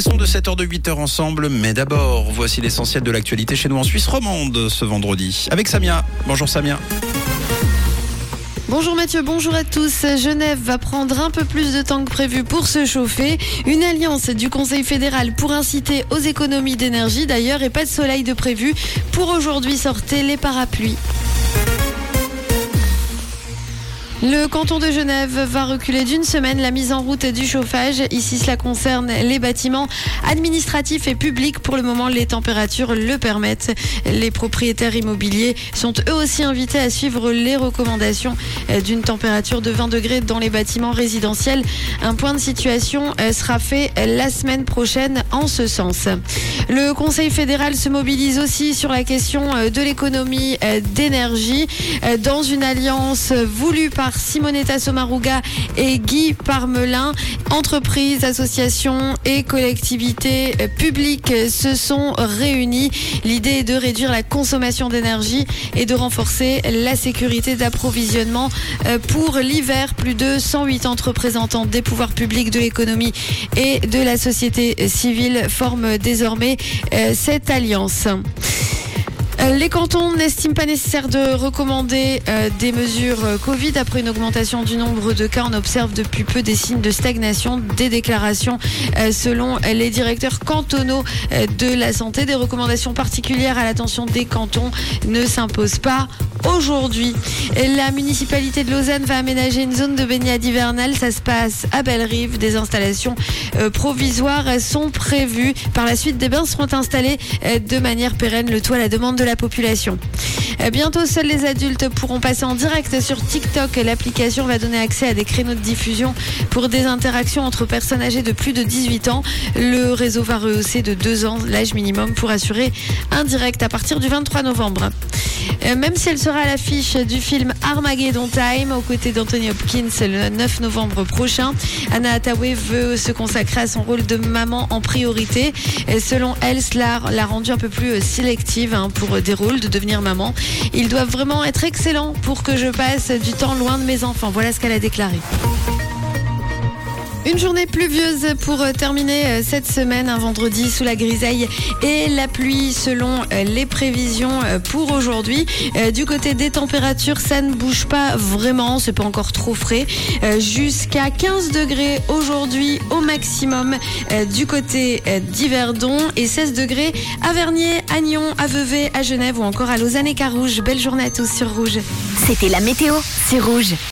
les sons de 7h de 8h ensemble, mais d'abord, voici l'essentiel de l'actualité chez nous en Suisse romande ce vendredi. Avec Samia. Bonjour Samia. Bonjour Mathieu, bonjour à tous. Genève va prendre un peu plus de temps que prévu pour se chauffer. Une alliance du Conseil fédéral pour inciter aux économies d'énergie d'ailleurs et pas de soleil de prévu. Pour aujourd'hui, sortez les parapluies. Le canton de Genève va reculer d'une semaine la mise en route du chauffage. Ici, cela concerne les bâtiments administratifs et publics. Pour le moment, les températures le permettent. Les propriétaires immobiliers sont eux aussi invités à suivre les recommandations d'une température de 20 degrés dans les bâtiments résidentiels. Un point de situation sera fait la semaine prochaine en ce sens. Le Conseil fédéral se mobilise aussi sur la question de l'économie d'énergie dans une alliance voulue par Simonetta Sommaruga et Guy Parmelin. Entreprises, associations et collectivités publiques se sont réunies. L'idée est de réduire la consommation d'énergie et de renforcer la sécurité d'approvisionnement pour l'hiver. Plus de 180 représentants des pouvoirs publics, de l'économie et de la société civile forment désormais cette alliance. Les cantons n'estiment pas nécessaire de recommander euh, des mesures euh, Covid après une augmentation du nombre de cas. On observe depuis peu des signes de stagnation des déclarations euh, selon les directeurs cantonaux de la santé. Des recommandations particulières à l'attention des cantons ne s'imposent pas aujourd'hui. La municipalité de Lausanne va aménager une zone de baignade hivernale. Ça se passe à Belle-Rive. Des installations provisoires sont prévues. Par la suite, des bains seront installés de manière pérenne. Le toit à la demande de la population. Bientôt, seuls les adultes pourront passer en direct sur TikTok. L'application va donner accès à des créneaux de diffusion pour des interactions entre personnes âgées de plus de 18 ans. Le réseau va rehausser de 2 ans l'âge minimum pour assurer un direct à partir du 23 novembre. Même si elle sera à l'affiche du film Armageddon Time aux côtés d'Anthony Hopkins le 9 novembre prochain, Anna Hathaway veut se consacrer à son rôle de maman en priorité. Selon elle, cela l'a rendue un peu plus sélective hein, pour des rôles de devenir maman. Ils doivent vraiment être excellents pour que je passe du temps loin de mes enfants. Voilà ce qu'elle a déclaré. Une journée pluvieuse pour terminer cette semaine, un vendredi sous la grisaille et la pluie selon les prévisions pour aujourd'hui. Du côté des températures, ça ne bouge pas vraiment, c'est pas encore trop frais. Jusqu'à 15 degrés aujourd'hui au maximum du côté d'Yverdon et 16 degrés à Vernier, à Nyon, à Vevey, à Genève ou encore à Lausanne et Carouge. Belle journée à tous sur Rouge. C'était la météo, c'est Rouge.